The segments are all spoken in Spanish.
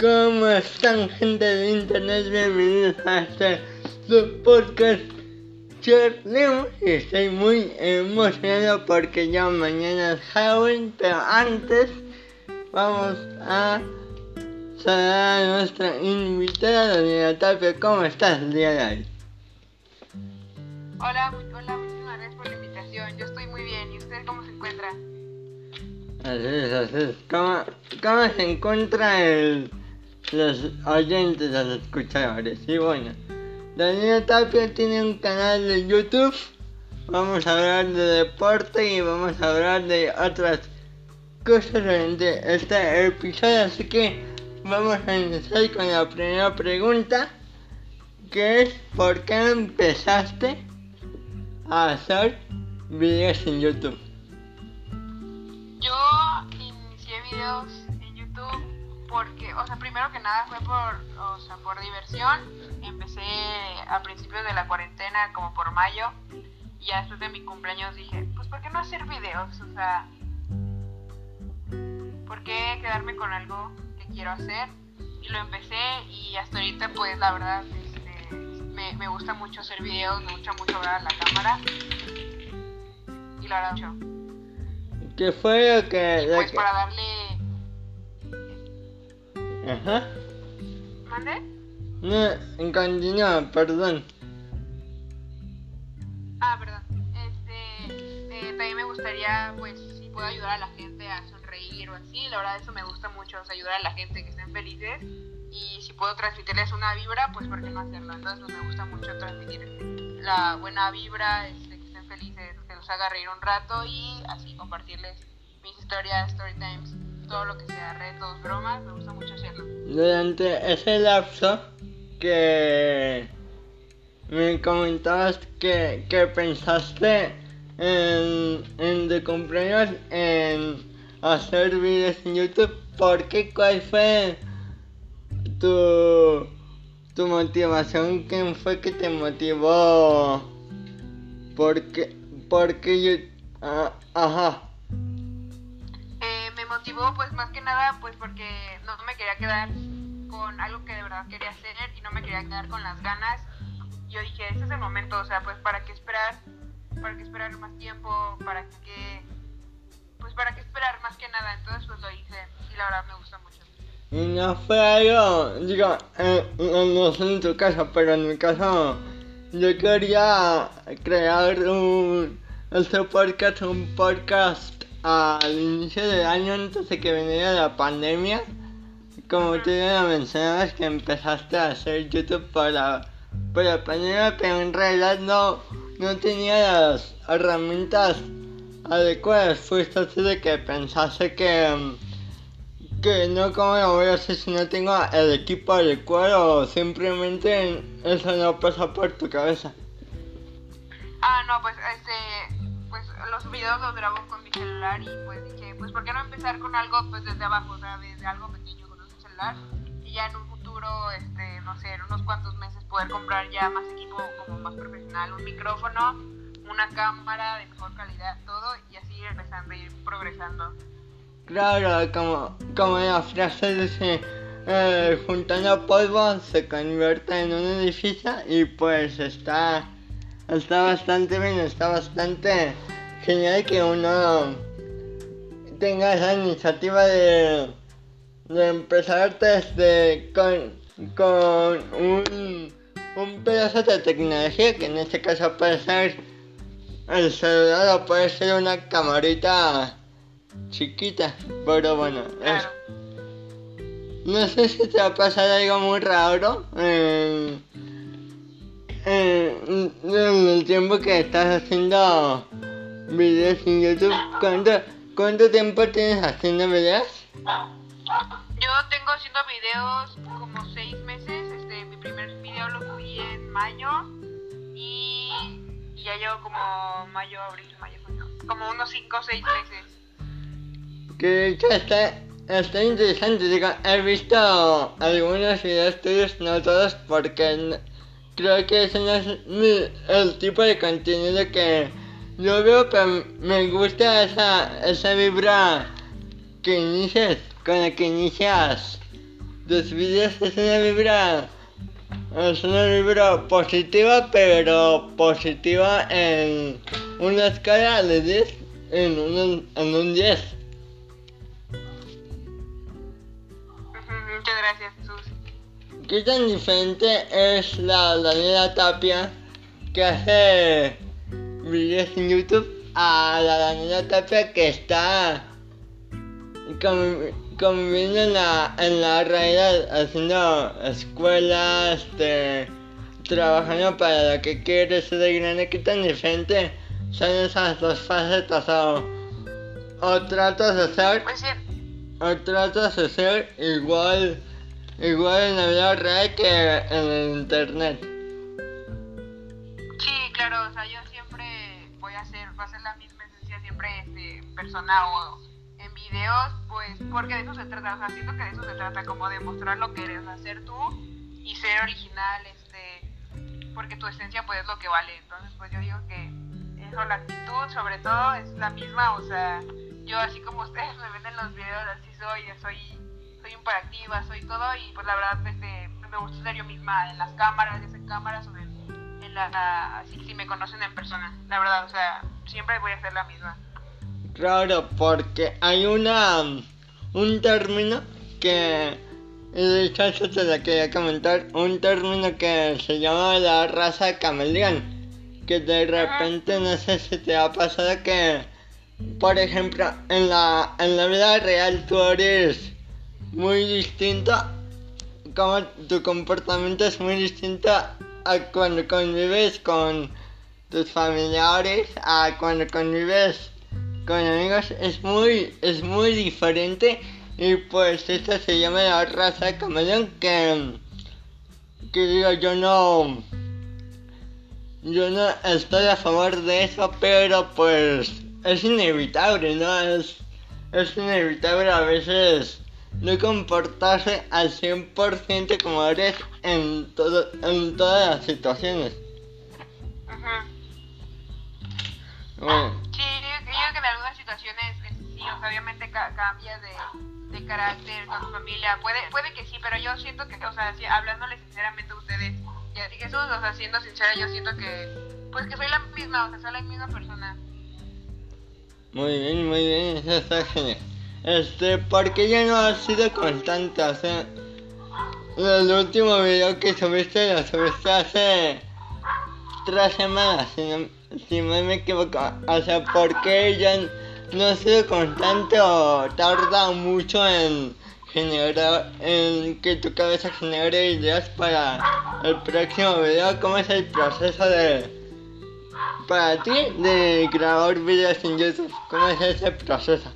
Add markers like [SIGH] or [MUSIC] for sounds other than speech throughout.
¿Cómo están gente de internet? Bienvenidos a este su podcast Charlemos y estoy muy emocionado porque ya mañana es Halloween, pero antes vamos a saludar a nuestra invitada, Daniela Tapia. ¿Cómo estás el día de hoy? Hola, hola, muchísimas gracias por la invitación. Yo estoy muy bien. ¿Y usted cómo se encuentra? Así es, así es. ¿Cómo, cómo se encuentra el, los oyentes, los escuchadores? Y bueno, Daniela Tapia tiene un canal de YouTube. Vamos a hablar de deporte y vamos a hablar de otras cosas durante este episodio. Así que vamos a iniciar con la primera pregunta. Que es, ¿por qué empezaste a hacer videos en YouTube? Yo inicié videos porque, o sea, primero que nada fue por, o sea, por diversión. Empecé a principios de la cuarentena, como por mayo. Y ya después de mi cumpleaños dije, pues, ¿por qué no hacer videos? O sea, ¿por qué quedarme con algo que quiero hacer? Y lo empecé y hasta ahorita, pues, la verdad, este, me, me gusta mucho hacer videos, me gusta mucho hablar a la cámara. Y la verdad, mucho. ¿Qué fue lo que... Y pues que- para darle... Ajá. ¿Mande? No, continúa, perdón. Ah, perdón. Este, eh, también me gustaría, pues, si puedo ayudar a la gente a sonreír o así. La verdad, eso me gusta mucho, o sea, ayudar a la gente que estén felices. Y si puedo transmitirles una vibra, pues, ¿por qué no hacerlo? Entonces, pues, me gusta mucho transmitir la buena vibra, este, que estén felices, que los haga reír un rato y así compartirles mis historias, story times, todo lo que sea, retos, bromas. Me gusta mucho hacerlo. Durante ese lapso que me comentabas que, que pensaste en, en tu cumpleaños en hacer videos en YouTube, ¿por qué? ¿Cuál fue tu, tu motivación? ¿Quién fue que te motivó? ¿Por qué? Porque yo... ah, ajá. Motivó pues más que nada pues porque no me quería quedar con algo que de verdad quería hacer y no me quería quedar con las ganas. Yo dije, este es el momento, o sea, pues para qué esperar, para qué esperar más tiempo, para qué, pues para qué esperar más que nada. Entonces pues lo hice y la verdad me gusta mucho. Y no fue algo, digo, eh, no no sé en tu caso, pero en mi caso, yo quería crear un, este podcast, un podcast al inicio del año antes de que viniera la pandemia. Como tú ya mencionabas que empezaste a hacer YouTube por la pandemia, pero en realidad no, no tenía las herramientas adecuadas. Fuiste así de que pensaste que... que no como lo voy a hacer si no tengo el equipo adecuado o simplemente eso no pasa por tu cabeza. Ah, no, pues este, pues los videos los grabo con mi celular y pues dije, pues ¿por qué no empezar con algo pues desde abajo, o sea, desde algo pequeño con un celular y ya en un futuro, este, no sé, en unos cuantos meses poder comprar ya más equipo como más profesional, un micrófono, una cámara de mejor calidad, todo y así ir empezando ir progresando. Claro, como, como la frase dice, eh, juntando polvo se convierte en un edificio y pues está, está bastante bien, está bastante genial que uno tenga esa iniciativa de, de empezar desde con, con un, un pedazo de tecnología que en este caso puede ser el celular o puede ser una camarita chiquita, pero bueno, es- no sé si te va a pasar algo muy raro en, en- en el tiempo que estás haciendo videos en YouTube. ¿Cuánto, cuánto tiempo tienes haciendo videos? Yo tengo haciendo videos como seis meses. Este, mi primer video lo subí en mayo y, y ya llevo como mayo, abril, mayo, junio, como unos cinco o seis meses. Que de hecho está, está interesante, digo, he visto algunos videos tuyos, no todos, porque creo que ese no es el tipo de contenido que yo veo, pero me gusta esa, esa vibra que inicias, con la que inicias tus videos es una vibra, es una vibra positiva, pero positiva en una escala de 10, en un, en un 10. Muchas gracias, Jesús. ¿Qué tan diferente es la Daniela Tapia que hace videos en YouTube a la Daniela Tapia que está conviviendo en la, en la realidad, haciendo escuelas, este, trabajando para lo que quiere ser de grande? ¿Qué tan diferente son esas dos facetas? O, o tratas de ser, o tratas de ser igual Igual en la vida real que en el internet. Sí, claro, o sea, yo siempre voy a hacer, voy a hacer la misma esencia siempre este, persona o en videos, pues porque de eso se trata, o sea, siento que de eso se trata, como de mostrar lo que eres, hacer tú y ser original, este, porque tu esencia pues es lo que vale, entonces pues yo digo que eso, la actitud sobre todo es la misma, o sea, yo así como ustedes [LAUGHS] me ven en los videos, así soy, soy soy hiperactiva, soy todo y pues la verdad este, me gusta ser yo misma en las cámaras, en cámaras o en, en la, así si me conocen en persona, la verdad, o sea, siempre voy a ser la misma. Claro, porque hay una un término que de hecho eso te lo quería comentar, un término que se llama la raza camaleón, que de repente no sé si te ha pasado que por ejemplo en la en la vida real tú eres muy distinto, como tu comportamiento es muy distinto a cuando convives con tus familiares, a cuando convives con amigos, es muy, es muy diferente y pues esto se llama la raza camaleón que, que digo yo no, yo no estoy a favor de eso, pero pues es inevitable, ¿no? Es, es inevitable a veces no comportarse al 100% como eres en, todo, en todas las situaciones. Ajá. Bueno, Sí, yo, creo que en algunas situaciones es- sí, o sea, obviamente ca- cambias de, de carácter con tu familia, puede, puede que sí, pero yo siento que, o sea, sí, hablándole sinceramente a ustedes, y a ti Jesús, o sea, siendo sincera, yo siento que, pues que soy la misma, o sea, soy la misma persona. muy bien, muy bien, eso está genial. Este, porque ya no has sido constante, o sea, el último video que subiste lo subiste hace tres semanas, si no, si no me equivoco. O sea, ¿por qué ya no has sido constante o tarda mucho en generar, en que tu cabeza genere ideas para el próximo video? ¿Cómo es el proceso de, para ti, de grabar videos en YouTube? ¿Cómo es ese proceso?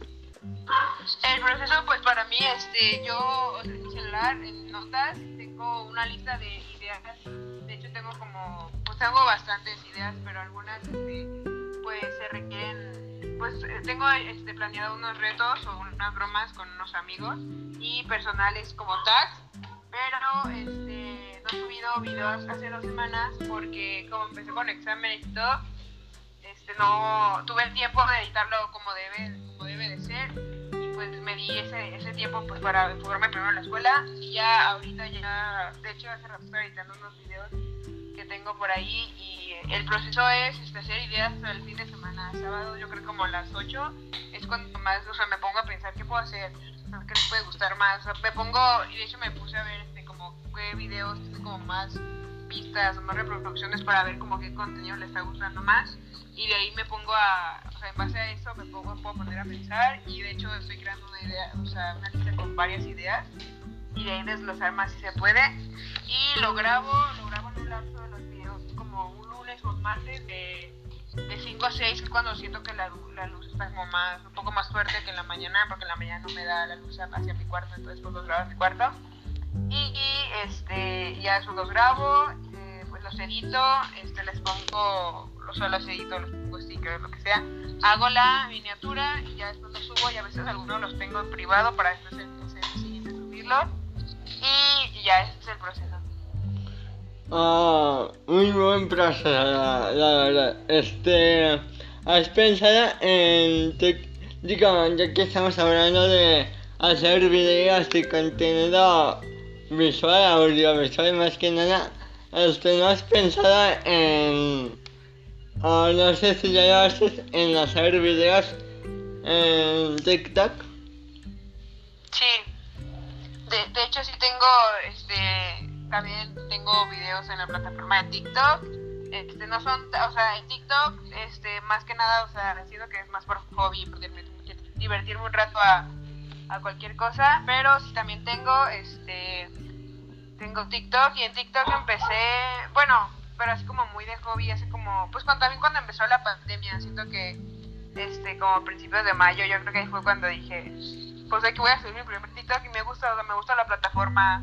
El proceso, pues para mí, este, yo en mi celular, en notas, tengo una lista de ideas. De hecho, tengo como, pues tengo bastantes ideas, pero algunas, este, pues se requieren, pues eh, tengo este, planeado unos retos o unas bromas con unos amigos y personales como tags. Pero este, no he subido videos hace dos semanas porque como empecé con exámenes y todo, este, no tuve el tiempo de editarlo como debe, como debe de ser y pues me di ese, ese tiempo pues para enfocarme primero en la escuela y ya ahorita ya, de hecho hace rato estoy editando unos videos que tengo por ahí y el proceso es este, hacer ideas para el fin de semana, sábado yo creo como a las 8 es cuando más, o sea, me pongo a pensar qué puedo hacer, qué les puede gustar más, me pongo, y de hecho me puse a ver este, como qué videos como más vistas o más reproducciones para ver como qué contenido le está gustando más. Y de ahí me pongo a, o sea, en base a eso me pongo, puedo poner a pensar y de hecho estoy creando una idea, o sea, una lista con varias ideas y de ahí desglosar más si se puede. Y lo grabo, lo grabo en un lapso de los videos como un lunes o un martes de, de 5 a 6 que es cuando siento que la, la luz está como más, un poco más fuerte que en la mañana porque en la mañana no me da la luz hacia mi cuarto entonces pues los en mi cuarto y, este ya después los grabo eh, pues los edito este les pongo los solo los edito los pongo stickers lo que sea. Hago la miniatura y ya después los subo y a veces algunos los tengo en privado para después siguiente subirlos y, ya ese es el proceso. Ah, muy buen proceso, la, verdad. Este, ¿has pensado en, digamos, ya que estamos hablando de hacer videos y contenido visual, audiovisual más que nada, este, ¿no has pensado en, o no sé si ya lo haces, en hacer videos en TikTok? Sí, de, de hecho sí tengo, este, también tengo videos en la plataforma de TikTok. Este, no son, o sea, en TikTok, este, más que nada, o sea, siento que es más por hobby, por divertirme un rato a, a cualquier cosa, pero sí también tengo, este, tengo TikTok y en TikTok empecé, bueno, pero así como muy de hobby, así como, pues cuando, también cuando empezó la pandemia, siento que, este, como a principios de mayo, yo creo que ahí fue cuando dije, pues aquí voy a subir mi primer TikTok y me gusta, me gusta la plataforma,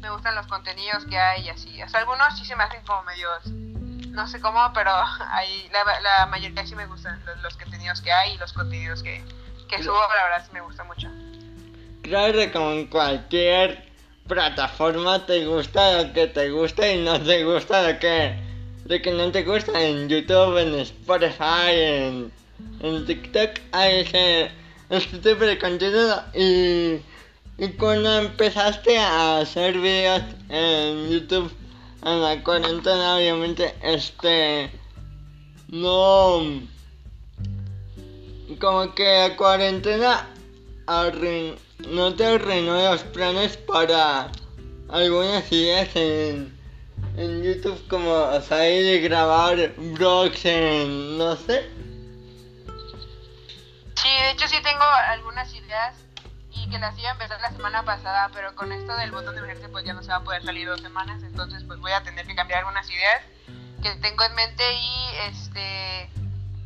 me gustan los contenidos que hay y así, o sea, algunos sí se me hacen como medios, no sé cómo, pero [LAUGHS] ahí la, la mayoría sí me gustan los, los contenidos que hay y los contenidos que, que subo, la verdad sí me gusta mucho. Claro que con cualquier plataforma te gusta lo que te gusta y no te gusta lo que, lo que no te gusta. En YouTube, en Spotify, en, en TikTok hay ese, este tipo de contenido. Y, y cuando empezaste a hacer videos en YouTube en la cuarentena, obviamente, este. No. Como que la cuarentena arruin- no te arruinó los planes para algunas ideas en, en YouTube, como o sea, ir y grabar vlogs en. no sé. Sí, de hecho sí tengo algunas ideas y que las iba a empezar la semana pasada, pero con esto del botón de emergencia pues ya no se va a poder salir dos semanas, entonces pues voy a tener que cambiar algunas ideas que tengo en mente y este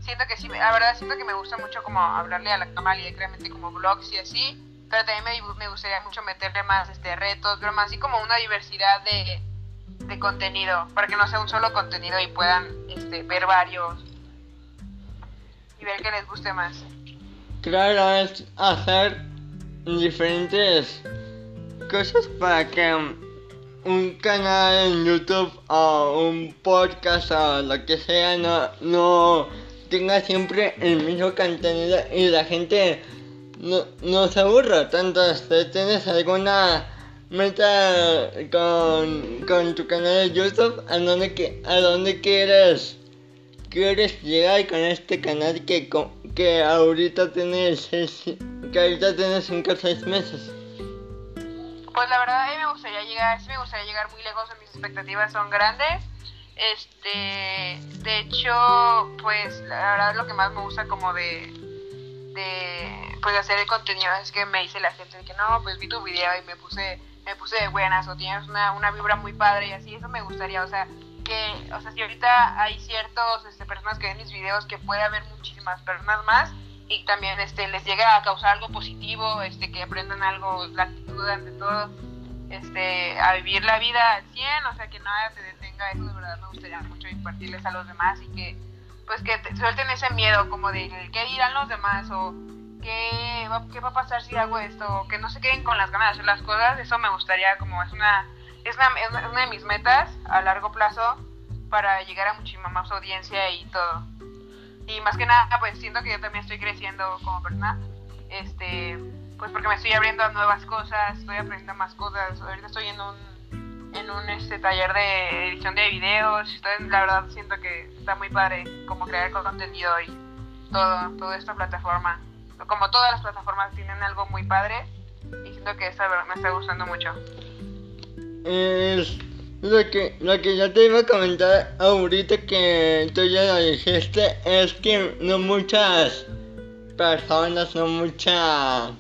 siento que sí, la verdad siento que me gusta mucho como hablarle a la cámara y directamente como vlogs y así, pero también me, me gustaría mucho meterle más este retos, pero más así como una diversidad de, de contenido, para que no sea un solo contenido y puedan este, ver varios y ver que les guste más. Claro, es hacer diferentes cosas para que un canal en YouTube o un podcast o lo que sea no, no tenga siempre el mismo contenido y la gente no, no se aburra tanto. Tienes alguna meta con, con tu canal de YouTube, ¿a dónde, a dónde quieres, quieres llegar con este canal que, que ahorita tienes que ahorita tienes 5 o 6 meses? Pues la verdad a mí me gustaría llegar, sí me gustaría llegar muy lejos, mis expectativas son grandes. Este, de hecho, pues la verdad lo que más me gusta como de, de pues hacer el contenido es que me dice la gente que no, pues vi tu video y me puse, me puse de buenas o tienes una, una vibra muy padre y así, eso me gustaría, o sea, que, o sea, si ahorita hay ciertos este, personas que ven mis videos que puede haber muchísimas personas más y también este les llega a causar algo positivo, este que aprendan algo, la actitud ante todo, este a vivir la vida al 100, o sea, que nada te detenga, eso de verdad me gustaría mucho impartirles a los demás y que pues que te- suelten ese miedo como de qué dirán los demás o qué va, qué va a pasar si hago esto o que no se queden con las ganas de hacer las cosas, eso me gustaría como es una es una, es una- de mis metas a largo plazo para llegar a muchísima más audiencia y todo. Y más que nada, pues siento que yo también estoy creciendo como persona. Este, pues porque me estoy abriendo a nuevas cosas, estoy aprendiendo más cosas. Ahorita estoy en un, en un este, taller de edición de videos. Estoy, la verdad siento que está muy padre como crear contenido y todo, toda esta plataforma. Como todas las plataformas tienen algo muy padre y siento que esta me está gustando mucho. Es lo que, lo que yo te iba a comentar ahorita que tú ya lo dijiste es que no muchas personas, no mucha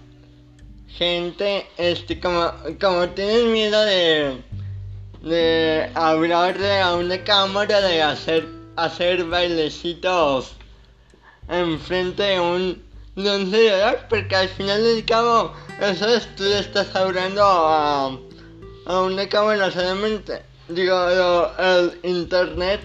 gente, este, como, como tienen miedo de, de hablarle a una cámara, de hacer, hacer bailecitos enfrente de un, de un celular, porque al final del cabo, eso es, tú le estás hablando a a una cámara solamente. Digo, el internet,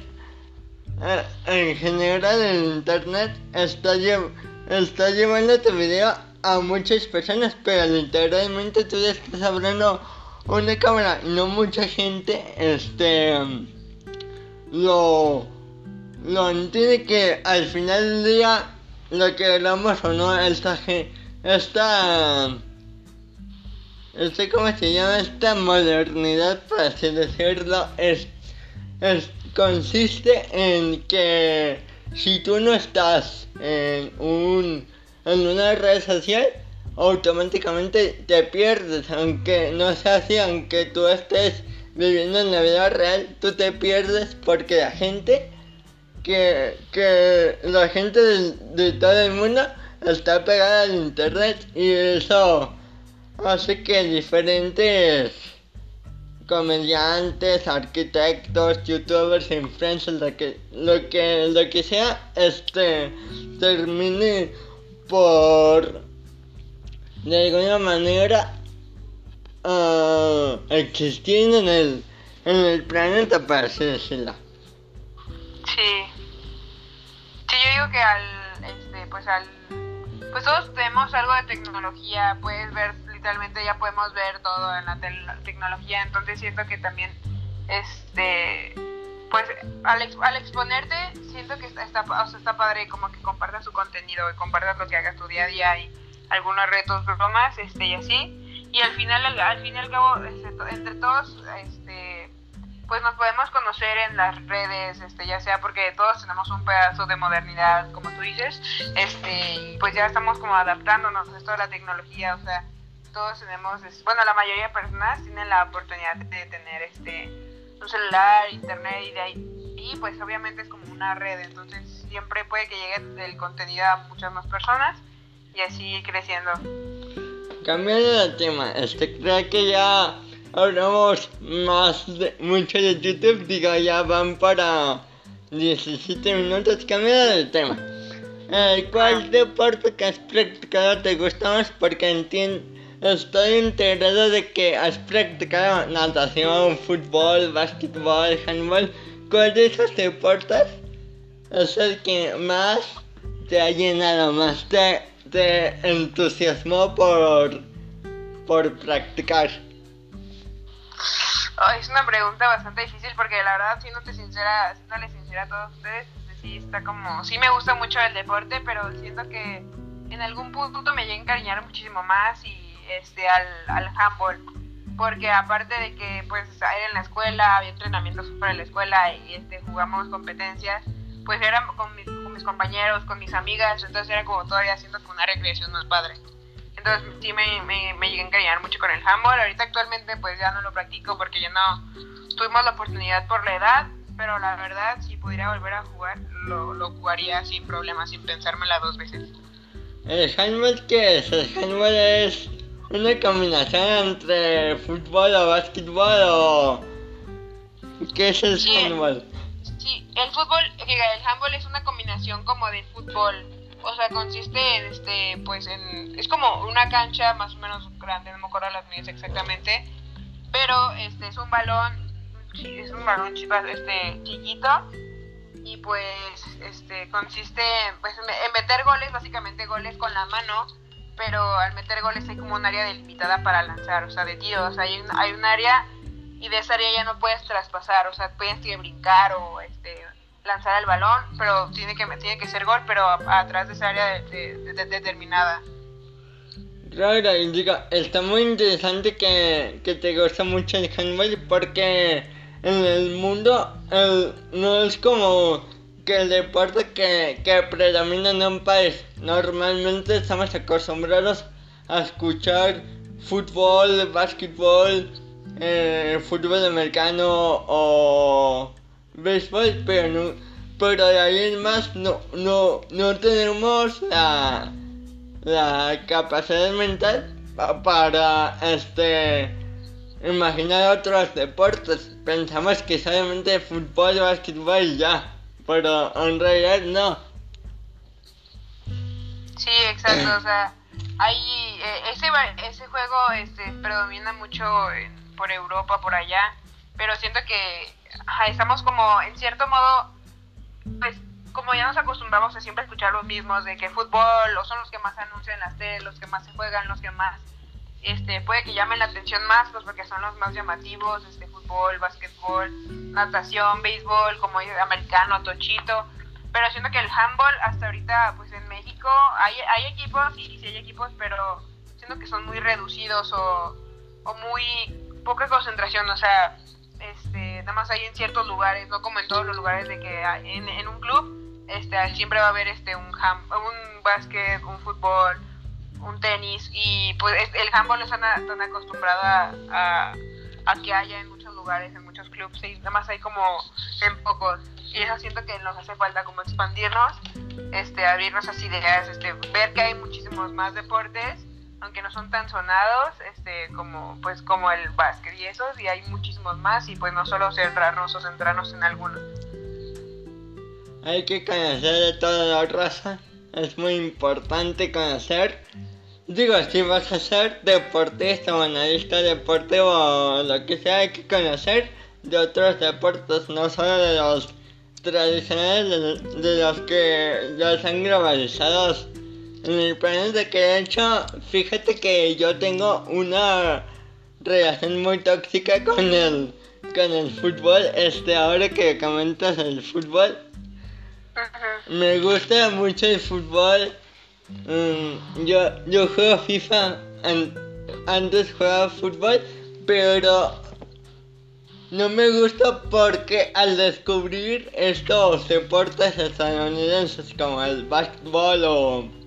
eh, en general el internet está, lle- está llevando tu video a muchas personas, pero literalmente tú le estás hablando una cámara no mucha gente este lo lo entiende que al final del día lo que hablamos o no esta esta este, ¿cómo se llama? Esta modernidad, por así decirlo, es, es, consiste en que si tú no estás en, un, en una red social, automáticamente te pierdes, aunque no sea así, aunque tú estés viviendo en la vida real, tú te pierdes porque la gente, que, que la gente de, de todo el mundo está pegada al internet y eso hace que diferentes comediantes, arquitectos, youtubers, influencers, lo que, lo que, lo que sea, este, termine por, de alguna manera, uh, existir en el, en el planeta, para así decirlo. Sí. Sí, yo digo que al, este, pues al, pues todos tenemos algo de tecnología, puedes ver ya podemos ver todo en la, tecnología, entonces siento que también, este, pues al, al exponerte, siento que está, está, está padre como que compartas su contenido y compartas lo que hagas tu día a día y algunos retos, bromas, este, y así. Y al final, al, al cabo, este, entre todos, este, pues nos podemos conocer en las redes, este, ya sea porque todos tenemos un pedazo de modernidad, como tú dices, este, pues ya estamos como adaptándonos a esto de la tecnología, o sea, todos tenemos, bueno, la mayoría de personas tienen la oportunidad de tener este un celular, internet y de ahí, y pues obviamente es como una red, entonces siempre puede que llegue el contenido a muchas más personas y así creciendo. Cambiando de tema, este creo que ya hablamos más de mucho de YouTube, digo ya van para 17 minutos, cambiando de tema. Eh, ¿Cuál deporte que has practicado te gusta más? Porque entiendo Estoy enterado de que has practicado natación, fútbol, básquetbol, handball. ¿Cuál de esos deportes es el que más te ha llenado, más te, te entusiasmó por, por practicar? es una pregunta bastante difícil porque la verdad, siéndote sincera, siéndole sincera a todos ustedes, este, sí está como, sí me gusta mucho el deporte, pero siento que en algún punto me llega a encariñar muchísimo más y este, al, al handball porque aparte de que pues era en la escuela, había entrenamientos para la escuela y este, jugamos competencias, pues era con, con, mis compañeros, con mis amigas, entonces era como todavía haciendo como una recreación más padre. Entonces sí me, me, me llegué a encariñar mucho con el handball, ahorita actualmente pues ya no lo practico porque ya no tuvimos la oportunidad por la edad, pero la verdad si pudiera volver a jugar lo, lo jugaría sin problema, sin pensármela dos veces. ¿El handball qué es? El handball es una combinación entre fútbol o básquetbol o qué es el sí, handball el fútbol el handball es una combinación como de fútbol o sea consiste en este pues en es como una cancha más o menos grande no me acuerdo las medidas exactamente pero este es un balón es un balón este chiquito y pues este consiste pues en meter goles básicamente goles con la mano pero al meter goles hay como un área delimitada para lanzar, o sea, de tiro, o sea, hay un, hay un área y de esa área ya no puedes traspasar, o sea, puedes que brincar o este, lanzar el balón, pero tiene que, tiene que ser gol, pero atrás de esa área determinada. Claro, indica, está muy interesante que, que te gusta mucho el handball porque en el mundo el, no es como que el deporte que, que predomina en un país. Normalmente estamos acostumbrados a escuchar fútbol, básquetbol, eh, fútbol americano o béisbol, pero no, pero de ahí en más no, no, no tenemos la, la capacidad mental para este imaginar otros deportes. Pensamos que solamente fútbol, básquetbol ya pero en realidad no. Sí, exacto, o sea, hay, eh, ese, ese juego este, predomina mucho por Europa, por allá, pero siento que estamos como, en cierto modo, pues como ya nos acostumbramos a siempre escuchar los mismos, de que fútbol o son los que más anuncian las tele, los que más se juegan, los que más este, puede que llamen la atención más, pues porque son los más llamativos, este, fútbol, básquetbol, natación, béisbol, como americano, tochito, pero siento que el handball hasta ahorita, pues en México hay, hay equipos, y sí hay equipos, pero siento que son muy reducidos o o muy poca concentración, o sea, este, nada más hay en ciertos lugares, no como en todos los lugares de que en, en un club este, siempre va a haber este, un, un básquet, un fútbol, un tenis y pues el handball están, están acostumbrado a, a, que haya en muchos lugares, en muchos clubes y nada más hay como en pocos y eso siento que nos hace falta como expandirnos, este, abrirnos esas ideas, este, ver que hay muchísimos más deportes aunque no son tan sonados este como pues como el básquet y esos y hay muchísimos más y pues no solo centrarnos o centrarnos en algunos. Hay que conocer de toda la raza es muy importante conocer. Digo si vas a ser deportista o analista deportivo o lo que sea hay que conocer de otros deportes no solo de los tradicionales de, los que ya están globalizados en el plan de que de hecho, fíjate que yo tengo una relación muy tóxica con el con el fútbol. Este, ahora que comentas el fútbol, me gusta mucho el fútbol. Mm, yo, yo juego FIFA, antes jugaba fútbol, pero no me gusta porque al descubrir estos deportes estadounidenses como el básquetbol o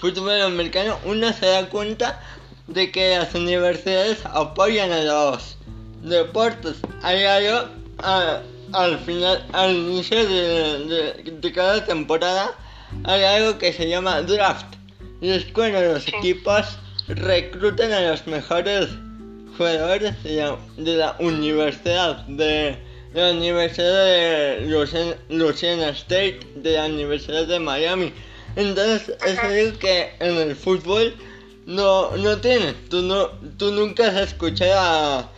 fútbol americano, uno se da cuenta de que las universidades apoyan a los deportes. Hay algo al final, al inicio de, cada temporada, hay algo que se llama draft. Y es cuando los equipos reclutan a los mejores jugadores de la, universidad, de, la Universidad de Louisiana State, de la Universidad de Miami entonces es algo que en el fútbol no, no tienes. Tú, no, tú nunca has escuchado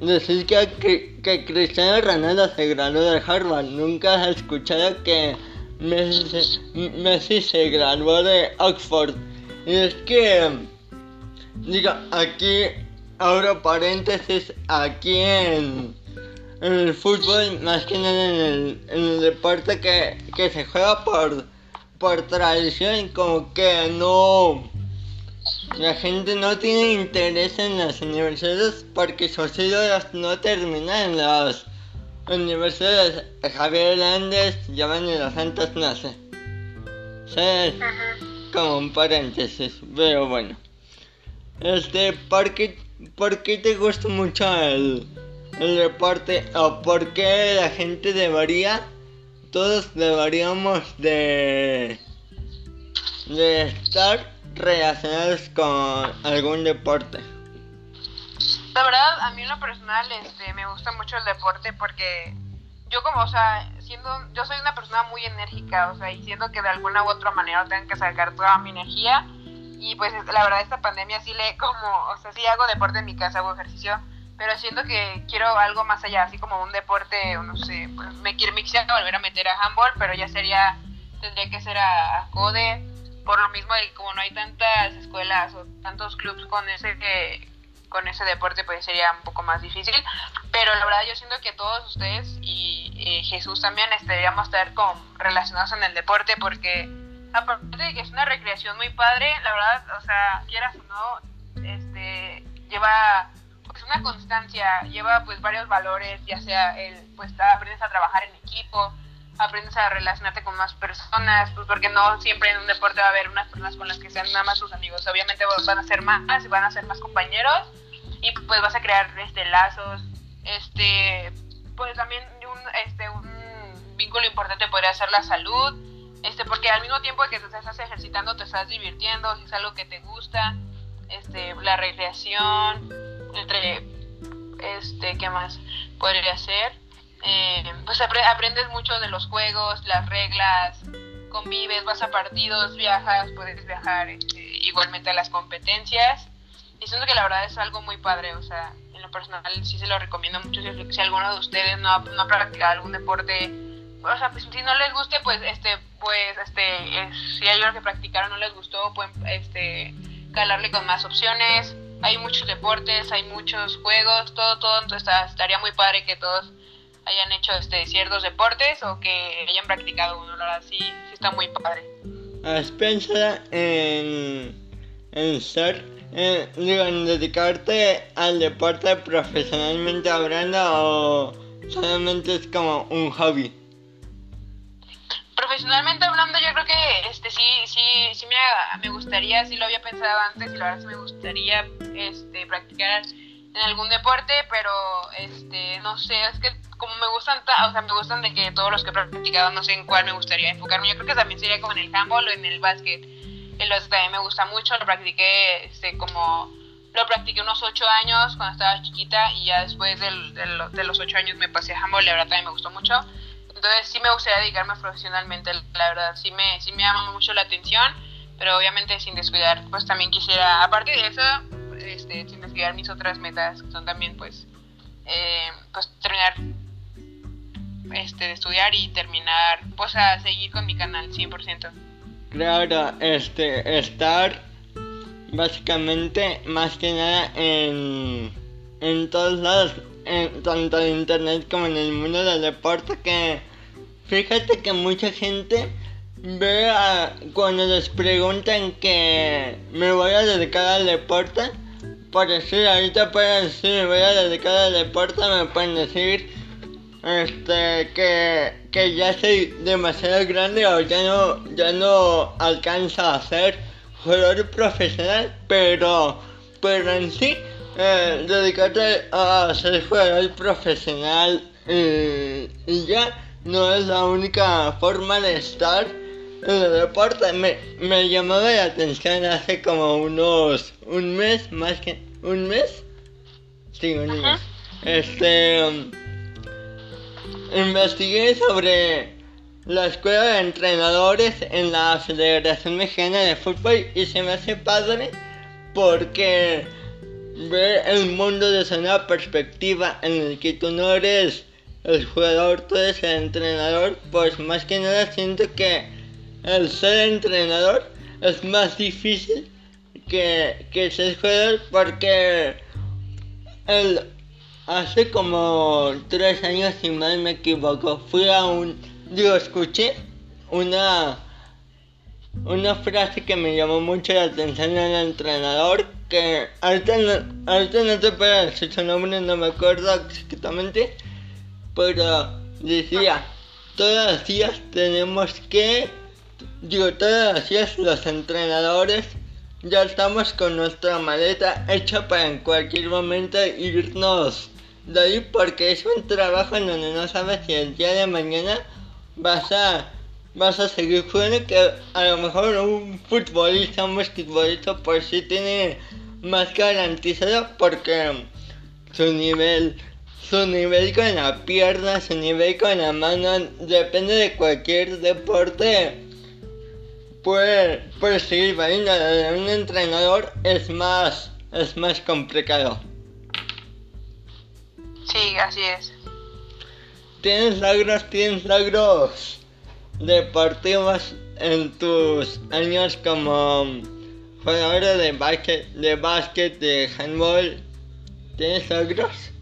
decir que, que, Cristiano Ronaldo se graduó de Harvard. Nunca has escuchado que Messi, Messi se graduó de Oxford. Y es que, digo, aquí abro paréntesis, aquí en, en el fútbol, más que en el, en el deporte que, que se juega por por tradición como que no la gente no tiene interés en las universidades porque sus ídolos no terminan las universidades. Javier Hernández, Giovanni Los Santos, no sé. ¿Sabes? Como un paréntesis, pero bueno. Este, ¿por qué, por qué te gusta mucho el, el deporte? ¿O por qué la gente debería todos deberíamos de, de estar relacionados con algún deporte. La verdad, a mí en lo personal este, me gusta mucho el deporte porque yo como, o sea, siendo, yo soy una persona muy enérgica, o sea, y siento que de alguna u otra manera tengo que sacar toda mi energía y pues la verdad esta pandemia sí le como, o sea, sí hago deporte en mi casa, hago ejercicio, pero siento que quiero algo más allá, así como un deporte, no sé, pues me, quiero, quisiera volver a meter a handball, pero ya sería, tendría que ser a, CODE, por lo mismo de como no hay tantas escuelas o tantos clubs con ese con ese deporte pues sería un poco más difícil, pero la verdad yo siento que todos ustedes y Jesús también estaríamos estar con, relacionados en el deporte porque aparte de que es una recreación muy padre, la verdad, o sea, quieras o no, este, lleva una constancia, lleva pues varios valores, ya sea el, pues aprendes a trabajar en equipo, aprendes a relacionarte con más personas, pues porque no siempre en un deporte va a haber unas personas con las que sean nada más tus amigos, obviamente van a ser más, van a ser más compañeros y pues vas a crear este lazos, este pues también un este un vínculo importante podría ser la salud, este porque al mismo tiempo que te estás ejercitando te estás divirtiendo, si es algo que te gusta, este la recreación, entre, este, ¿qué más podría ser? Eh, pues aprendes mucho de los juegos, las reglas, convives, vas a partidos, viajas, puedes viajar este, igualmente a las competencias. Y siento que la verdad es algo muy padre, o sea, en lo personal sí se lo recomiendo mucho si, alguno de ustedes no ha, no ha practicado algún deporte, o sea, pues si no les guste, pues este, pues este, si hay algo que practicaron no les gustó, pueden este, calarle con más opciones hay muchos deportes, hay muchos juegos, todo, todo, entonces estaría muy padre que todos hayan hecho este ciertos deportes o que hayan practicado uno, la verdad sí, sí está muy padre. ¿Has pensado en, en ser, eh, digo, en dedicarte al deporte profesionalmente hablando o solamente es como un hobby? Profesionalmente hablando, yo creo que este sí, sí, sí me, me gustaría, sí lo había pensado antes y la verdad sí me gustaría este, practicar en algún deporte, pero este, no sé, es que como me gustan, o sea, me gustan de que todos los que he practicado, no sé en cuál me gustaría enfocarme. Yo creo que también sería como en el handball o en el básquet. El básquet también me gusta mucho, lo practiqué este, como, lo practiqué unos 8 años cuando estaba chiquita y ya después del, de los 8 años me pasé a handball, la verdad también me gustó mucho. Entonces sí me gustaría dedicarme profesionalmente, la verdad, sí me, sí me llama mucho la atención, pero obviamente sin descuidar, pues también quisiera, aparte de eso, este, sin descuidar mis otras metas, que son también pues, eh, pues terminar este, de estudiar y terminar, pues a seguir con mi canal 100%. Claro, este, estar básicamente más que nada en, en todos lados, en, tanto en internet como en el mundo del deporte, que fíjate que mucha gente ve a, cuando les preguntan que me voy a dedicar al deporte, por decir, ahorita pueden decir me voy a dedicar al deporte, me pueden decir este que, que ya soy demasiado grande o ya no ya no alcanza a ser jugador profesional pero pero en sí eh, dedicarte a ser jugador profesional y, ya no es la única forma de estar en el deporte. Me, me llamó la atención hace como unos un mes más que un mes. Sí un mes. Este investigué sobre la escuela de entrenadores en la Federación Mexicana de Fútbol y se me hace padre porque ver el mundo desde una perspectiva en el que tú no eres el jugador, tú eres entrenador, pues más que nada siento que el ser entrenador es más difícil que, que ser jugador porque el Hace como tres años, si mal me equivoco, fui a un... Digo, escuché una... Una frase que me llamó mucho la atención del entrenador, que ahorita no, ahorita no te puedo decir su nombre, no me acuerdo exactamente, pero decía, todos los días tenemos que, digo, todos los días los entrenadores ya estamos con nuestra maleta hecha para en cualquier momento irnos. De ahí porque es un trabajo en donde no sabes si el día de mañana vas a vas a seguir jugando que a lo mejor un futbolista, un basquetbolista por sí tiene más garantizado porque su nivel su nivel con la pierna, su nivel con la mano, depende de cualquier deporte, puede, puede seguir valiendo. Un entrenador es más, es más complicado. Sí, así es. ¿Tienes logros, tienes logros deportivos en tus años como jugador de básquet, de básquet, de handball? ¿Tienes logros?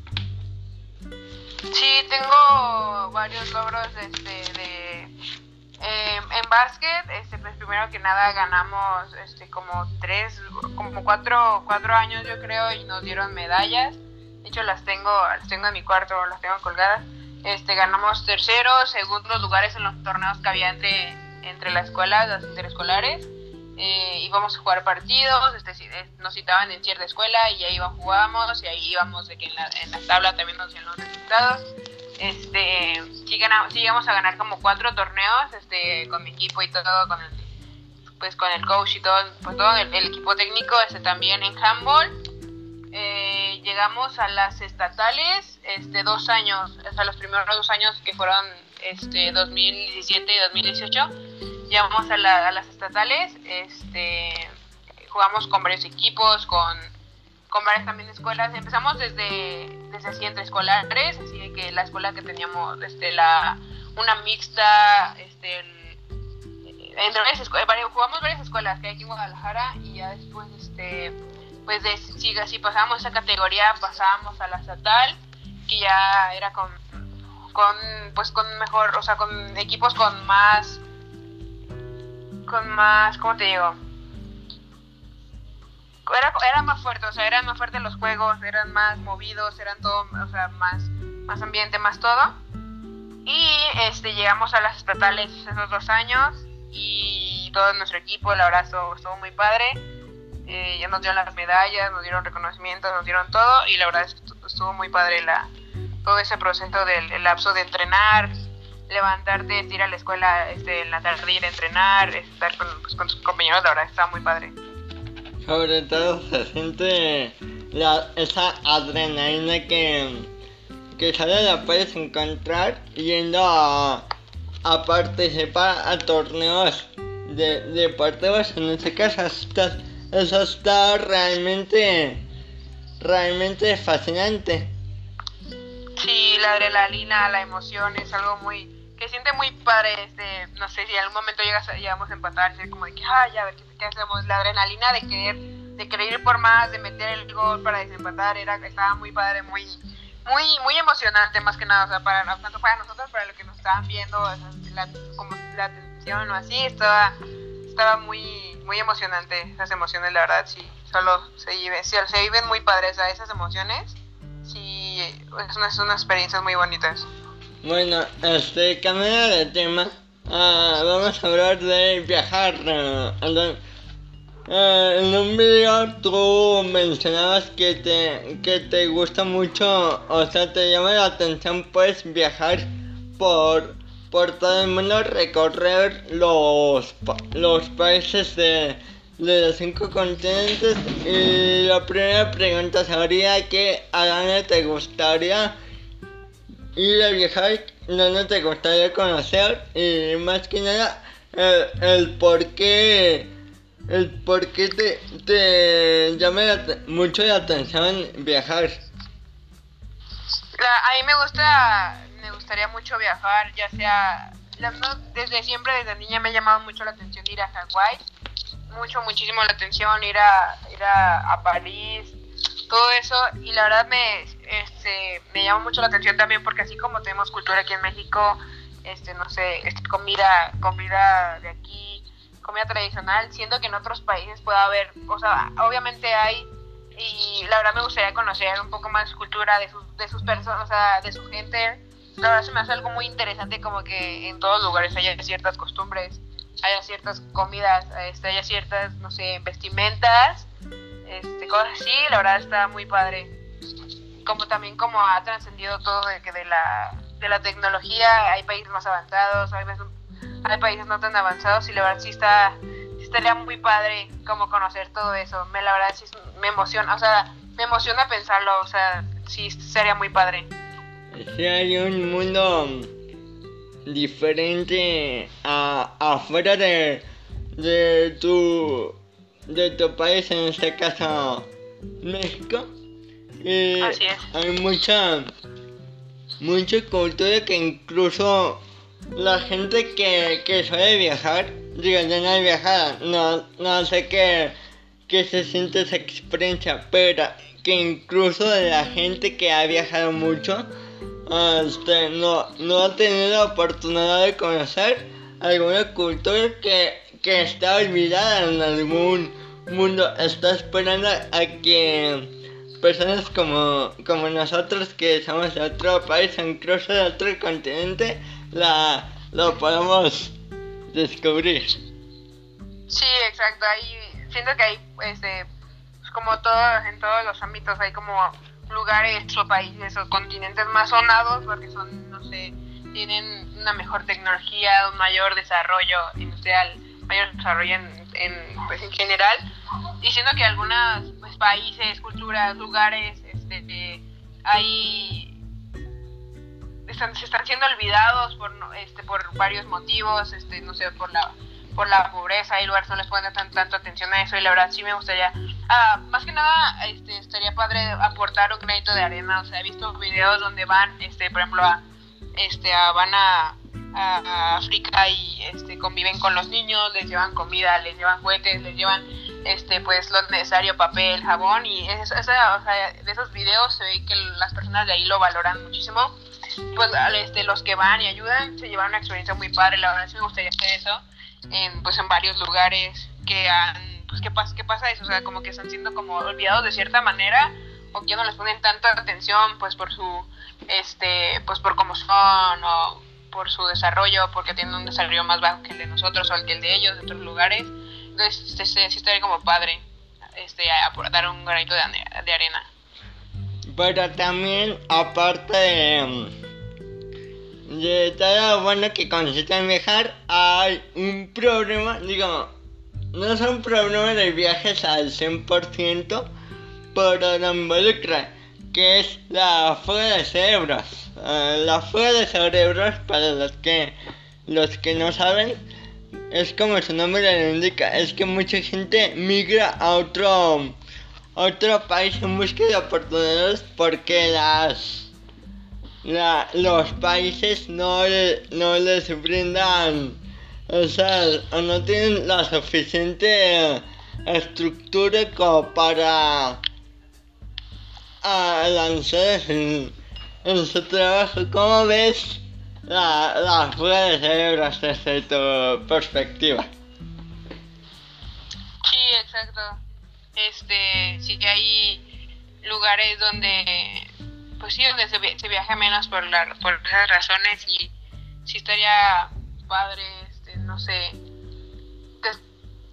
Sí, tengo varios logros este, de em, en básquet, este, pues primero que nada ganamos este, como tres, como cuatro, cuatro años yo creo y nos dieron medallas. De hecho, las tengo, las tengo en mi cuarto, las tengo colgadas. Este, ganamos terceros, segundos lugares en los torneos que había entre, entre la escuela, las interescolares. Eh, íbamos a jugar partidos, este, nos citaban en cierta escuela y ahí íbamos, jugábamos y ahí íbamos de que en la, en la tabla también nos dieron los resultados. Este, sí, ganamos, sí llegamos a ganar como cuatro torneos este, con mi equipo y todo, con el, pues con el coach y todo, pues todo el, el equipo técnico, este, también en handball eh, llegamos a las estatales este, dos años, o sea, los primeros dos años que fueron este, 2017 y 2018, llegamos a, las estatales, este, jugamos con varios equipos, con, con varias también escuelas, empezamos desde, desde así entre escolares, así de que la escuela que teníamos, este, la, una mixta, este, entre varias, jugamos varias escuelas que hay aquí en Guadalajara y ya después, este pues de, si, si pasábamos esa categoría pasábamos a la estatal que ya era con con pues con mejor o sea con equipos con más con más cómo te digo era, era más fuerte, o sea, eran más fuertes los juegos, eran más movidos, eran todo, o sea, más, más ambiente, más todo. Y este, llegamos a las estatales esos dos años y todo nuestro equipo, el abrazo estuvo, muy padre. Eh, ya nos dieron las medallas, nos dieron reconocimientos, nos dieron todo y la verdad estuvo muy padre la, todo ese proceso del lapso de entrenar, levantarte, ir a la escuela este, en la tarde, ir a entrenar, estar con, pues, con tus compañeros, la verdad está muy padre. Sobre todo [LAUGHS] se siente la, esa adrenalina que, que solo la puedes encontrar yendo a, a participar a torneos de, deportivos, en este caso eso está realmente, realmente fascinante. Sí, la adrenalina, la emoción es algo muy que siente muy padre, este, no sé si en algún momento llegas, llegamos a empatar, como de que, ay, a ver qué, hacemos, la adrenalina de querer, de querer ir por más, de meter el gol para desempatar, era, estaba muy padre, muy, muy, muy emocionante más que nada, o sea, para, tanto para nosotros, para los que nos estaban viendo, la, como la atención o así, estaba, estaba muy, muy emocionante, esas emociones, la verdad, sí, solo se viven, sí, se viven muy padres, esas emociones, sí, es unas, unas experiencias muy bonitas. Bueno, este, cambiando de tema, uh, vamos a hablar de viajar. Uh, en un video tú mencionabas que te, que te gusta mucho, o sea, te llama la atención pues viajar por, por todo el mundo, recorrer los, los países de, de los cinco continentes. Y la primera pregunta sería que a dónde te gustaría ir a viajar no te gustaría conocer y más que nada el, por qué el por qué te, te llama mucho la atención viajar. a mí me gusta, me gustaría mucho viajar, ya sea, desde siempre, desde niña me ha llamado mucho la atención ir a Hawái, mucho, muchísimo la atención ir a, ir a, a París, todo eso y la verdad me este me llama mucho la atención también porque así como tenemos cultura aquí en México este no sé este, comida comida de aquí comida tradicional siento que en otros países puede haber o sea obviamente hay y la verdad me gustaría conocer un poco más cultura de sus de sus personas o sea de su gente. La verdad se me hace algo muy interesante como que en todos lugares haya ciertas costumbres haya ciertas comidas este, haya ciertas no sé vestimentas este, cosas así, la verdad está muy padre. Como también como ha trascendido todo de que de la, de la tecnología, hay países más avanzados, hay, hay países no tan avanzados y la verdad sí está, estaría muy padre como conocer todo eso. Me la verdad sí me emociona, o sea, me emociona pensarlo, o sea, sí sería muy padre. Sería un mundo diferente a, afuera de, de tu de tu país, en este caso México. Y hay mucha, mucha cultura que incluso la gente que, que suele viajar, digo, yo no he viajado, no, no sé qué, qué se siente esa experiencia, pero que incluso la gente que ha viajado mucho, este, no, no ha tenido la oportunidad de conocer alguna cultura que que está olvidada en algún mundo está esperando a que personas como, como nosotros que somos de otro país, incluso de otro continente, la, lo podamos descubrir. Sí, exacto. Ahí, siento que hay, este, como todo, en todos los ámbitos, hay como lugares o países o continentes más sonados porque son, no sé, tienen una mejor tecnología, un mayor desarrollo industrial mayor desarrollo en, pues, en general, diciendo que algunos pues, países, culturas, lugares, este, hay están, se están siendo olvidados por este por varios motivos, este, no sé, por la por la pobreza, hay lugares no les ponen tan, tanto atención a eso y la verdad sí me gustaría, ah, más que nada, este, estaría padre aportar un crédito de arena, o sea, he visto videos donde van, este, por ejemplo, a, este, a, van a a África y este, conviven con los niños, les llevan comida, les llevan juguetes, les llevan este pues lo necesario, papel, jabón y eso, o sea, de esos videos se ve que las personas de ahí lo valoran muchísimo. Pues este, los que van y ayudan se llevan una experiencia muy padre, la verdad sí me gustaría hacer eso en, pues, en varios lugares que han pues ¿qué pasa, qué pasa eso? O sea, como que están siendo como olvidados de cierta manera o que no les ponen tanta atención pues por su, este, pues por cómo son o por su desarrollo, porque tienen un desarrollo más bajo que el de nosotros o el que el de ellos en otros lugares. Entonces, este, sí estaría como padre este, a, dar un granito de, de arena. Pero también, aparte de de todo bueno que consiste en viajar, hay un problema, digo, no es un problema de viajes al 100%, pero lo involucra, que es la fuga de cerebros. Eh, la fuga de cerebros, para los que, los que no saben, es como su nombre lo indica, es que mucha gente migra a otro, otro país en busca de oportunidades porque las la, los países no, no les brindan, o sea, no tienen la suficiente estructura como para lanzar en, su trabajo. ¿Cómo ves la, la fuga de cerebros desde tu perspectiva? Sí, exacto. Este, sí que hay lugares donde pues sí, donde se, viaja menos por, la, por esas razones y sí estaría padre, este, no sé,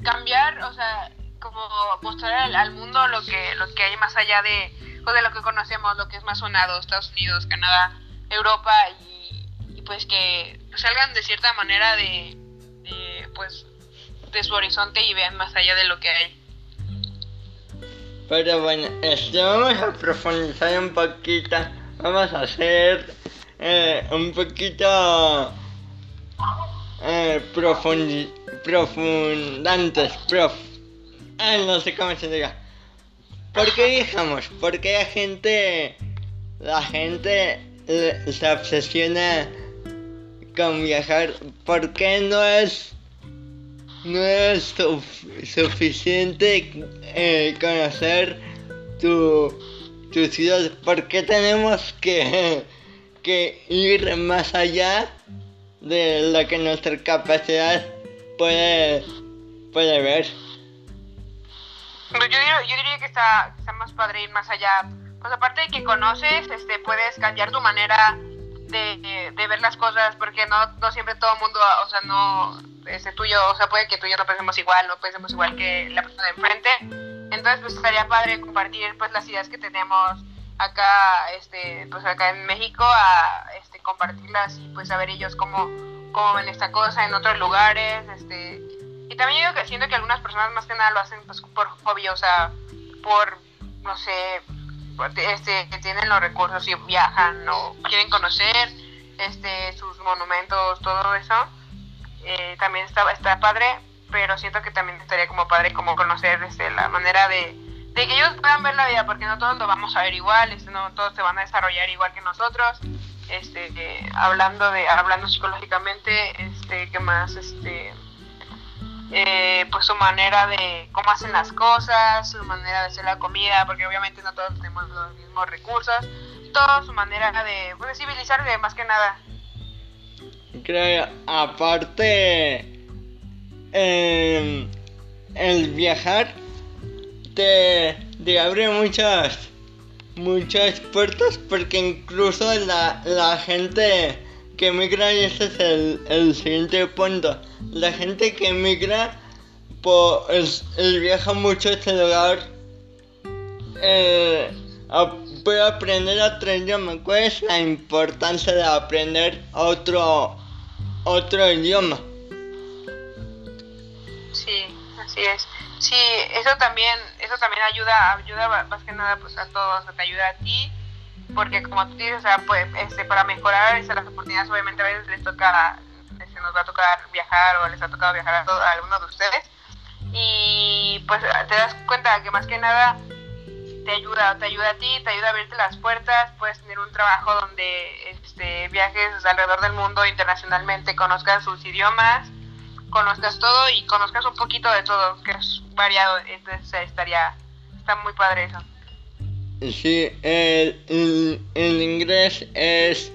cambiar, o sea, como mostrar al, mundo lo que, lo que hay más allá de, de lo que conocemos, lo que es más sonado, Estados Unidos, Canadá, Europa y, pues que salgan de cierta manera de, pues, de su horizonte y vean más allá de lo que hay. Pero bueno, este, vamos a profundizar un poquito. Vamos a hacer eh, un poquito eh, profundantes, prof. Ah, no sé cómo se diga. ¿Por qué viajamos? Porque la gente, la gente se obsesiona con viajar. ¿Por qué no es no es suficiente eh, conocer tu, tu ciudad. ¿Por qué tenemos que, que ir más allá de lo que nuestra capacidad puede, puede ver? Yo diría, yo diría que está, más padre ir más allá. Pues aparte de que conoces, este, puedes cambiar tu manera de, de, ver las cosas, porque no, no siempre todo el mundo, o sea, no, este tuyo, o sea, puede que tú y yo no pensemos igual, no pensemos igual que la persona de enfrente. Entonces, pues estaría padre compartir pues las ideas que tenemos acá, este, pues acá en México, a este, compartirlas y pues saber ellos cómo, cómo ven esta cosa en otros lugares, este, y también yo que siento que algunas personas más que nada lo hacen pues por hobby, o sea, por, no sé, este, que tienen los recursos y viajan o quieren conocer este, sus monumentos, todo eso, eh, también está, está padre, pero siento que también estaría como padre como conocer este, la manera de, de que ellos puedan ver la vida, porque no todos lo vamos a ver igual, este, no todos se van a desarrollar igual que nosotros, este, eh, hablando de, hablando psicológicamente, este, que más, este, eh, pues su manera de cómo hacen las cosas, su manera de hacer la comida, porque obviamente no todos tenemos los mismos recursos, toda su manera de pues, civilizarse más que nada. Creo, aparte, em, el viajar te, abre muchas, muchas puertas porque incluso la gente que emigra, y ese es el, el siguiente punto, la gente que emigra pues viaja mucho a este lugar eh, aprender otro idioma. ¿Cuál es la importancia de aprender otro otro idioma? Sí, así es. Sí, eso también, eso también ayuda, ayuda más que nada pues a todos, te ayuda a ti, porque como tú dices, o sea, pues, este, para mejorar esas las oportunidades, obviamente a veces les toca nos va a tocar viajar o les ha tocado viajar a, a alguno de ustedes. Y pues te das cuenta que más que nada te ayuda, te ayuda a ti, te ayuda a abrirte las puertas, puedes tener un trabajo donde este, viajes alrededor del mundo internacionalmente, conozcas sus idiomas, conozcas todo y conozcas un poquito de todo, que es variado, entonces estaría, está muy padre eso. Sí, el, el inglés es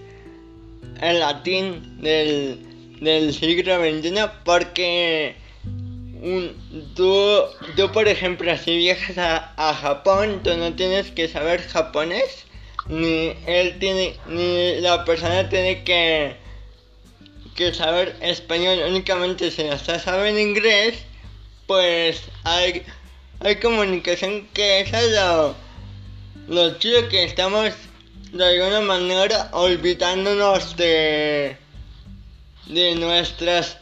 el latín del del siglo XXI porque tú, tú, por ejemplo, si viajas a, a Japón, tú no tienes que saber japonés, ni él tiene, ni la persona tiene que, que saber español, únicamente si hasta saben inglés, pues hay, hay comunicación que es lo, lo chido que estamos de alguna manera olvidándonos de, de nuestras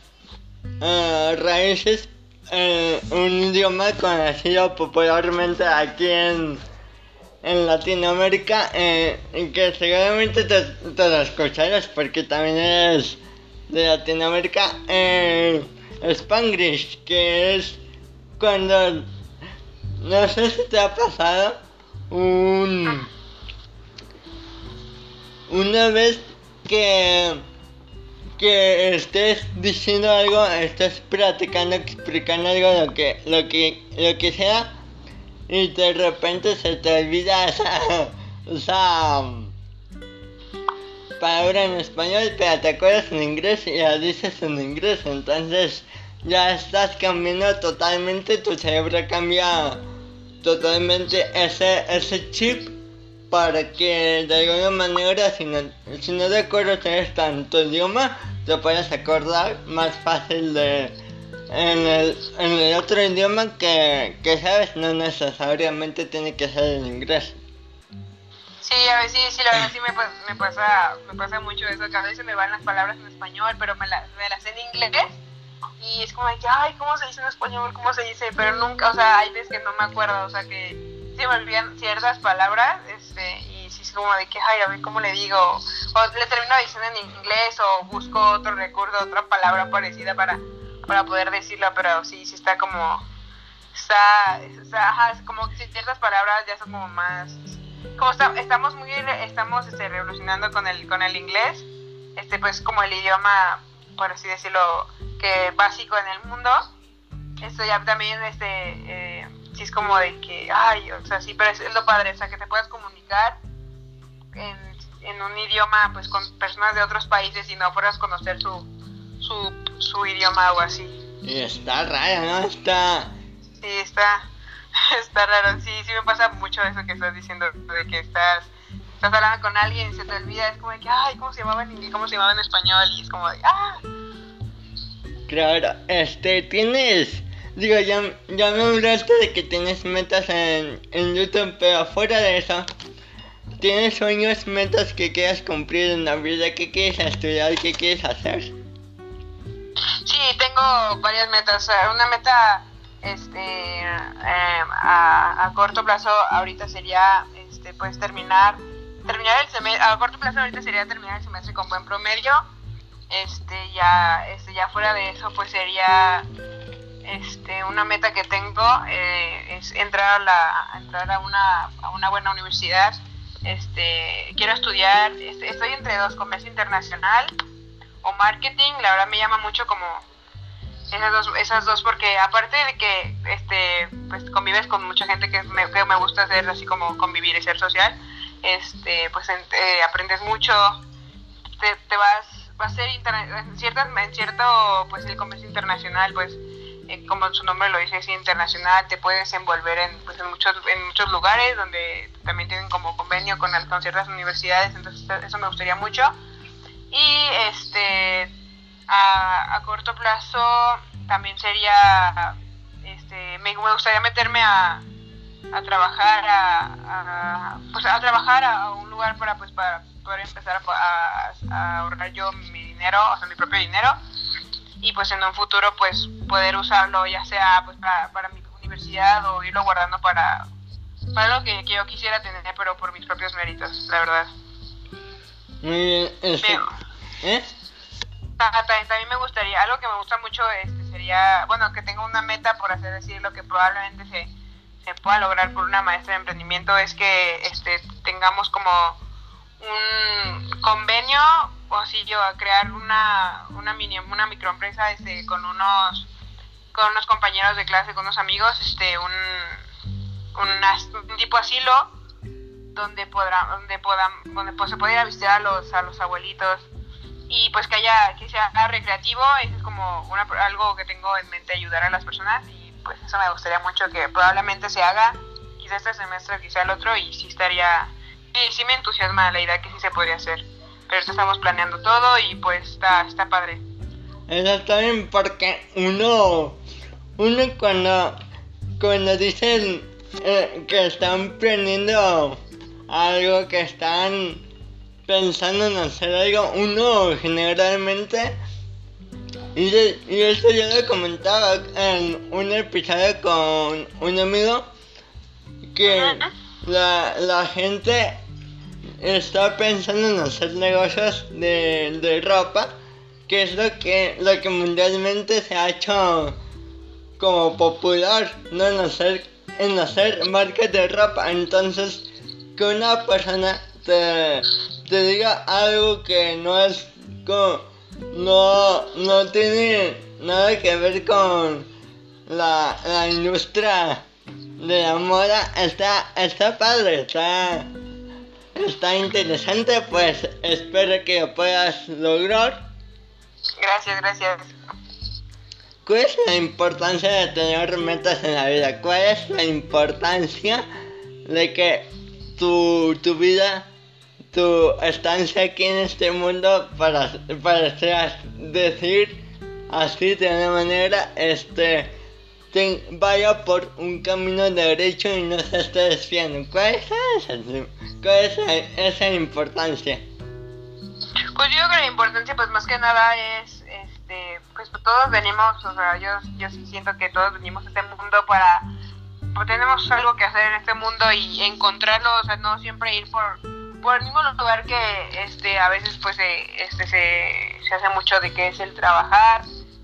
uh, raíces eh, un idioma conocido popularmente aquí en, en Latinoamérica, eh, que seguramente te, te, lo escucharás porque también es de Latinoamérica, eh, Spanglish, que es cuando, no sé si te ha pasado, un, una vez que que estés diciendo algo, estés platicando, explicando algo, lo que, lo que, lo que sea, y de repente se te olvida [LAUGHS] esa, esa palabra en español, pero te acuerdas en inglés y la dices en inglés, entonces ya estás cambiando totalmente, tu cerebro cambia totalmente ese, ese chip para que de alguna manera si no, si no tener tanto idioma te puedes acordar más fácil de en el, en el otro idioma que, que sabes, no necesariamente tiene que ser el inglés. Sí, a ver, sí, la verdad sí me, pasa, me pasa mucho eso, que a veces me van las palabras en español, pero me, me las sé en inglés y es como de que, ay, ¿cómo se dice en español? ¿Cómo se dice? Pero nunca, o sea, hay veces que no me acuerdo, o sea, que sí me olvidan ciertas palabras, este, como de que, ay, a ver cómo le digo, o le termino diciendo en inglés o busco otro recurso, otra palabra parecida para, para poder decirlo, pero sí, sí está como, está, está ajá, como que ciertas palabras ya son como más, como estamos muy, estamos este, revolucionando con el, con el inglés, este pues como el idioma, por así decirlo, que básico en el mundo, esto ya también, este, eh, sí es como de que, ay, o sea, sí, pero es, es, lo padre, o sea, que te puedas comunicar en, en, un idioma pues con personas de otros países y no puedas conocer su, su, su idioma o así. Está raro, ¿no? Está... Sí, está, [LAUGHS] está raro. Sí, sí me pasa mucho eso que estás diciendo, de que estás, estás hablando con alguien y se te olvida, es como de que, ay, ¿cómo se llamaba en inglés? ¿Cómo se llamaba en español? Y es como de, ah. Claro, este, tienes... Digo, ya, ya me hablaste de que tienes metas en, en YouTube, pero fuera de eso, ¿Tienes sueños, metas que quieras cumplir en la vida? ¿Qué quieres estudiar? ¿Qué quieres hacer? Sí, tengo varias metas. Una meta este, em, a, corto plazo ahorita sería este, pues terminar terminar el semestre a corto plazo ahorita sería terminar el semestre con buen promedio este ya este ya fuera de eso pues sería este una meta que tengo eh, es entrar a la entrar a una a una buena universidad. Este, quiero estudiar, este, estoy entre dos, comercio internacional o marketing, la verdad me llama mucho como esas dos, esas dos porque aparte de que este, pues convives con mucha gente que me, que me gusta hacer así como convivir y ser social, este, pues eh, aprendes mucho, te, te vas, va a ser en, ciertas, en cierto, pues el comercio internacional, pues eh, como su nombre lo dice, es internacional, te puedes envolver en, pues, en, muchos, en muchos lugares donde también tienen como convenio con, con ciertas universidades, entonces eso me gustaría mucho. Y este a, a corto plazo también sería, este, me, gustaría meterme a, a trabajar a, pues a trabajar a, un lugar para pues para poder empezar a, a, ahorrar yo mi dinero, o sea, mi propio dinero y pues en un futuro pues poder usarlo ya sea pues para, mi universidad o irlo guardando para, para lo que, yo quisiera tener pero por mis propios méritos, la verdad. Muy bien, este, ¿eh? También, me gustaría, algo que me gusta mucho este sería, bueno, que tengo una meta por hacer decir lo que probablemente se, se pueda lograr por una maestra de emprendimiento es que este tengamos como un convenio o así yo a crear una, una mini una microempresa este con unos con unos compañeros de clase con unos amigos este un, un, tipo asilo donde podrá donde puedan donde pues, se pueda ir a visitar a los a los abuelitos. Y pues que haya que sea recreativo eso es como una, algo que tengo en mente ayudar a las personas. Y pues eso me gustaría mucho que probablemente se haga quizá este semestre quizá el otro y sí estaría sí, sí me entusiasma la idea que sí se podría hacer. Pero estamos planeando todo y pues está está padre. Eso está bien porque uno uno cuando cuando dicen eh, que están aprendiendo algo que están pensando en hacer algo, uno generalmente, y, y esto yo lo comentaba en un episodio con un amigo, que la, la gente está pensando en hacer negocios de, de ropa, que es lo que, lo que mundialmente se ha hecho como popular, no en hacer, en hacer marcas de ropa. Entonces, que una persona te, te diga algo que no es con, no, no tiene nada que ver con la, la industria de la moda está, está padre, está, está interesante, pues espero que lo puedas lograr. Gracias, gracias. ¿Cuál es la importancia de tener metas en la vida? ¿Cuál es la importancia de que tu, tu vida, tu estancia aquí en este mundo para, para decir así de una manera, este, vaya por un camino derecho y no se esté desviando. ¿Cuál es esa, cuál es esa importancia? Pues yo creo que la importancia, pues más que nada es, este, pues todos venimos, o sea, yo, yo sí siento que todos venimos a este mundo para pues tenemos algo que hacer en este mundo y encontrarlo, o sea, no siempre ir por, por el mismo lugar que este a veces pues este se, se hace mucho de que es el trabajar,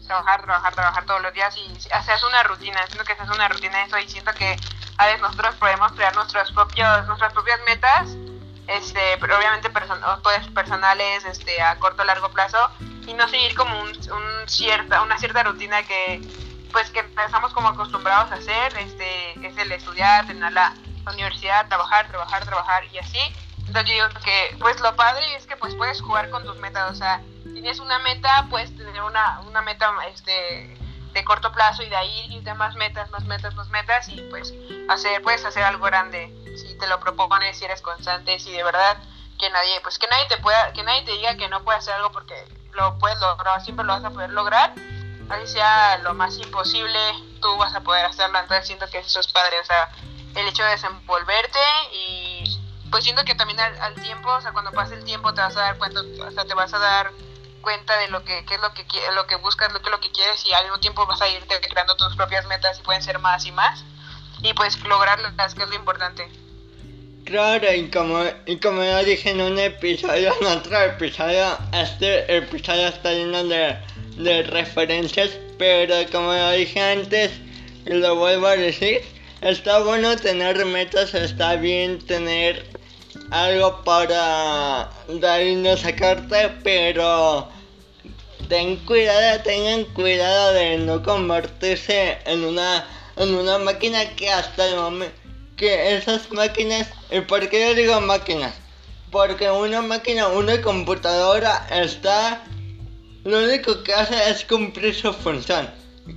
trabajar, trabajar, trabajar todos los días y se hace una rutina, siento que se hace una rutina eso y siento que a veces nosotros podemos crear nuestros propios, nuestras propias metas, este, pero obviamente pues, personales, este, a corto o largo plazo, y no seguir como un, un cierta, una cierta rutina que pues que estamos como acostumbrados a hacer, este, es el estudiar, tener la, universidad, trabajar, trabajar, trabajar y así. Entonces yo digo que pues lo padre es que pues puedes jugar con tus metas, o sea, tienes una meta, puedes tener una, una meta este de corto plazo y de ahí irte más metas, más metas, más metas y pues hacer, puedes hacer algo grande si te lo propones, si eres constante, si de verdad que nadie, pues que nadie te pueda, que nadie te diga que no puedes hacer algo porque lo puedes lograr, siempre lo vas a poder lograr así sea lo más imposible, tú vas a poder hacerlo. Entonces siento que eso es padre, o sea, el hecho de desenvolverte y pues siento que también al, tiempo, o sea, cuando pase el tiempo te vas a dar cuenta, o sea, te vas a dar cuenta de lo que, es lo que lo que buscas, lo que lo que quieres y al mismo tiempo vas a irte creando tus propias metas y pueden ser más y más y pues lograrlas, que es lo importante. Claro, y como, y como ya dije en un episodio, [LAUGHS] en otro episodio, este episodio está lleno de de referencias, pero como lo dije antes, y lo vuelvo a decir, está bueno tener metas, está bien tener algo para dar y no sacarte, pero ten cuidado, tengan cuidado de no convertirse en una en una máquina que hasta el momento que esas máquinas, ¿y por qué yo digo máquinas? Porque una máquina, una computadora está lo único que hace es cumplir su función.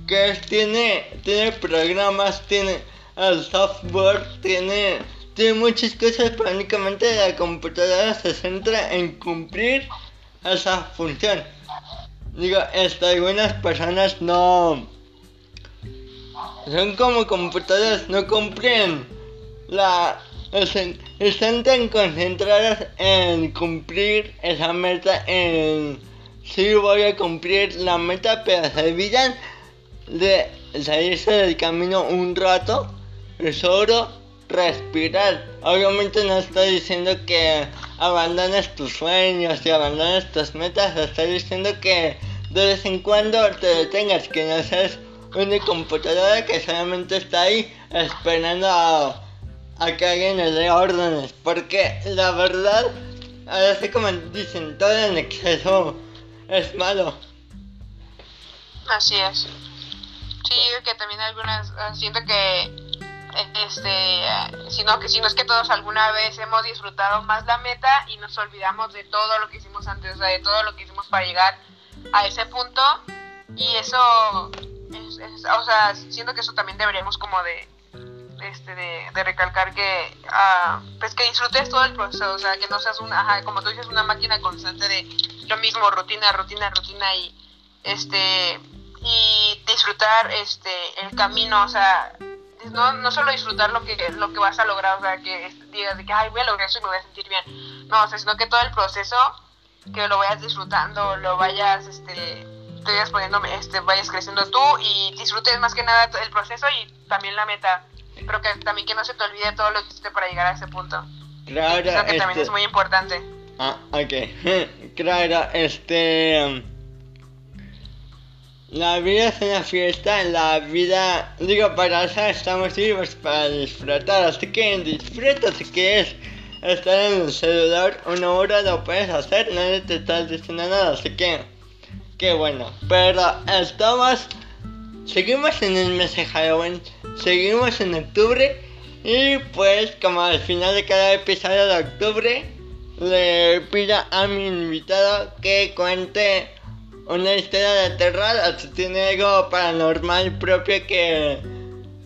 Que tiene, tiene programas, tiene el software, tiene, tiene muchas cosas, pero únicamente la computadora se centra en cumplir esa función. Digo, esto, algunas personas no son como computadoras, no cumplen la están tan concentradas en cumplir esa meta en sí voy a cumplir la meta, pero se olvidan de salirse del camino un rato y solo respirar. Obviamente no estoy diciendo que abandones tus sueños y abandones tus metas, estoy diciendo que de vez en cuando te detengas, que no seas una computadora que solamente está ahí esperando a, que alguien le dé órdenes. Porque la verdad, así como dicen, todo en exceso es malo. Así es. Sí, que también algunas, ah, siento que este, sino que si no es que todos alguna vez hemos disfrutado más la meta y nos olvidamos de todo lo que hicimos antes, o sea, de todo lo que hicimos para llegar a ese punto. Y eso, o sea, siento que eso también deberíamos como de, este, de, recalcar que, uh, pues que disfrutes todo el proceso, o sea, que no seas una, como tú dices, una máquina constante de lo mismo, rutina, rutina, rutina y, este, y disfrutar, este, el camino, o sea, no, no solo disfrutar lo que, lo que vas a lograr, o sea, que digas de que, ay, voy a lograr eso y me voy a sentir bien, no, o sea, sino que todo el proceso, que lo vayas disfrutando, lo vayas, este, te vayas poniendo, este, vayas creciendo tú y disfrutes más que nada el proceso y también la meta pero que también que no se te olvide todo lo que hiciste para llegar a ese punto. Claro, Creo que también este es muy importante. Ah, ok. [LAUGHS] claro, este... La vida es una fiesta, la vida... Digo, para eso estamos vivos, para disfrutar, así que disfruta si quieres estar en el celular una hora lo puedes hacer, nadie te está diciendo nada, así que... Qué bueno. Pero estamos... Seguimos en el mes de Halloween seguimos en octubre y pues como al final de cada episodio de octubre le pido a mi invitado que cuente una historia de terror si tiene algo paranormal propio que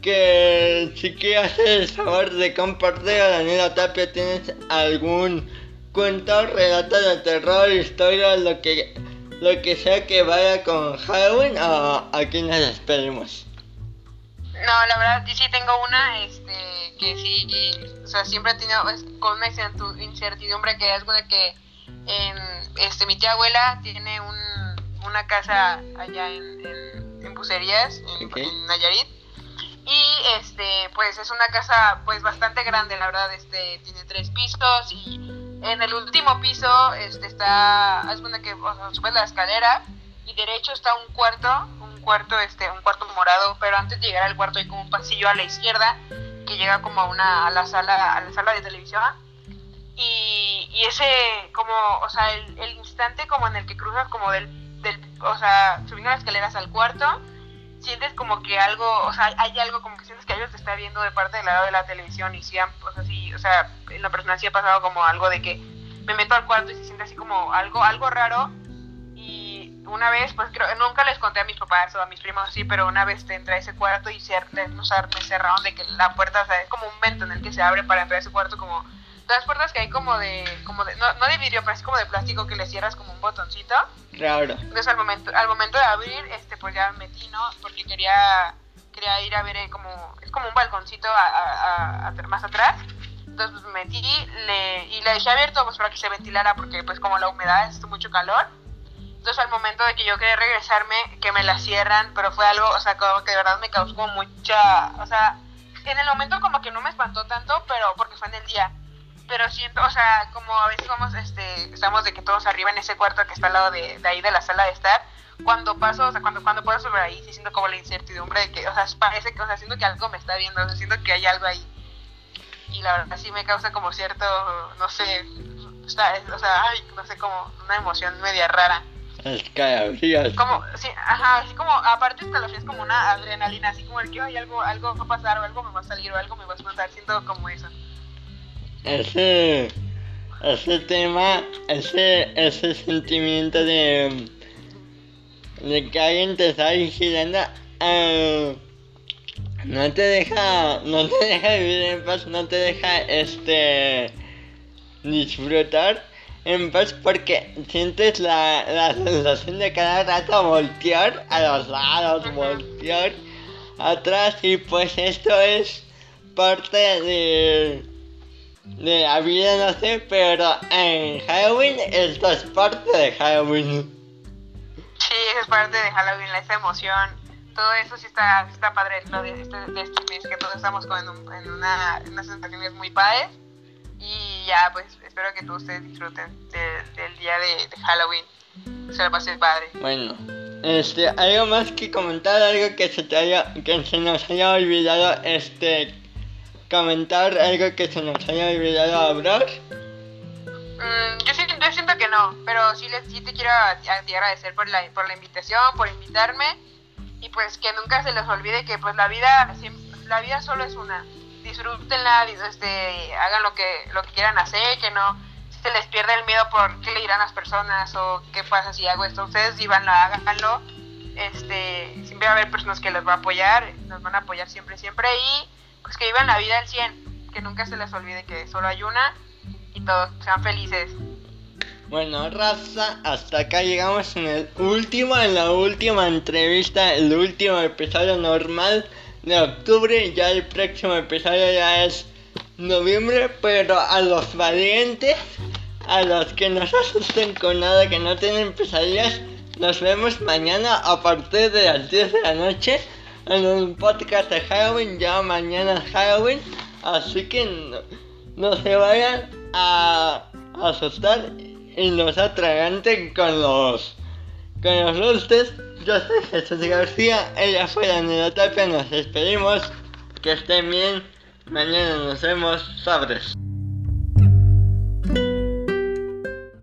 que si quieres hacer el favor de compartir a Daniela Tapia tienes algún cuento, relato de terror, historia, lo que lo que sea que vaya con Halloween o aquí nos despedimos. No, la verdad, sí tengo una, este, que sí, o sea, siempre he tenido con una incertidumbre que es de que en, este, mi tía abuela tiene un, una casa allá en, en, Bucerías, en, Nayarit, y este, pues es una casa, pues bastante grande, la verdad, este, tiene tres pisos y en el último piso, este, está, es una que, o sea, subes la escalera y derecho está un cuarto, cuarto, este, un cuarto morado, pero antes de llegar al cuarto hay como un pasillo a la izquierda que llega como a una, a la sala, a la sala de televisión. Y, y ese, como, o sea, el, el, instante como en el que cruzas como del, del, o sea, subiendo las escaleras al cuarto, sientes como que algo, o sea, hay algo como que sientes que algo te está viendo de parte del lado de la televisión y sí, o sea, sí, o sea, en la persona sí ha pasado como algo de que me meto al cuarto y se siente así como algo, algo raro. Una vez, pues creo, nunca les conté a mis papás o a mis primos así, pero una vez te entré a ese cuarto y se, o sea, me cerraron de que la puerta, o sea, es como un vento en el que se abre para entrar a ese cuarto, como las puertas que hay como de, como de, no, no de vidrio, pero es como de plástico que le cierras como un botoncito. Claro. Entonces al momento, al momento de abrir, este, pues ya me metí, ¿no? Porque quería, quería ir a ver eh, como, es como un balconcito a, a, más atrás. Entonces pues me metí le, y le dejé abierto pues para que se ventilara porque pues como la humedad es mucho calor entonces al momento de que yo quería regresarme, que me la cierran, pero fue algo, o sea, como que de verdad me causó mucha, o sea, en el momento como que no me espantó tanto, pero porque fue en el día. Pero siento, o sea, como a veces vamos, este, estamos de que todos arriba en ese cuarto que está al lado de, de ahí de la sala de estar, cuando paso, o sea, cuando, cuando puedo subir ahí, sí siento como la incertidumbre de que, o sea, parece que, o sea, siento que algo me está viendo, o sea, siento que hay algo ahí. Y la verdad sí me causa como cierto, no sé, o sea, ay, no sé, como una emoción media rara. Escalofríos. Como, sí, ajá, así como, aparte escalofríos como una adrenalina, así como el que hay algo, algo va a pasar, o algo me va a salir, o algo me va a espantar, siento como eso. Ese, ese tema, ese, ese sentimiento de, de que alguien te está vigilando, uh, no te deja, no te deja vivir en paz, no te deja, este, disfrutar en paz porque sientes la, la sensación de cada rato voltear a los lados, voltear atrás y pues esto es parte de, de la vida, no sé, pero en Halloween esto es parte de Halloween. Sí, es parte de Halloween, esa emoción, todo eso sí está, está padre de este, de este mes, que todos estamos con, en, una, en unas sensaciones muy padres y ya, pues espero que todos ustedes disfruten del día de, Halloween. Se lo pasen padre. Bueno, este, algo más que comentar, algo que se te haya, que se nos haya olvidado, este, comentar algo que se nos haya olvidado hablar. Mm, yo, siento, yo siento que no, pero sí, les, sí te quiero agradecer por la, por la invitación, por invitarme y pues que nunca se les olvide que pues la vida la vida solo es una. Disfrútenla, este, hagan lo que, lo quieran hacer, que no se les pierde el miedo por qué le dirán las personas o qué pasa si hago esto. Ustedes vivanlo, háganlo. Este, siempre va a haber personas que les va a apoyar, nos van a apoyar siempre, siempre y pues que vivan la vida al 100, que nunca se les olvide que solo hay una y todos sean felices. Bueno, raza, hasta acá llegamos en el último, en la última entrevista, el último episodio normal de octubre. Ya el próximo episodio ya es noviembre, pero a los valientes, a los que no se asusten con nada, que no tienen pesadillas, nos vemos mañana a partir de las 10 de la noche en un podcast de Halloween. Ya mañana es Halloween, así que no, no se vayan a asustar y nos atraganten con los con los lustres. Yo soy Jesús García, ella fue Daniela Tapia, nos despedimos, que estén bien, mañana nos vemos, sabres.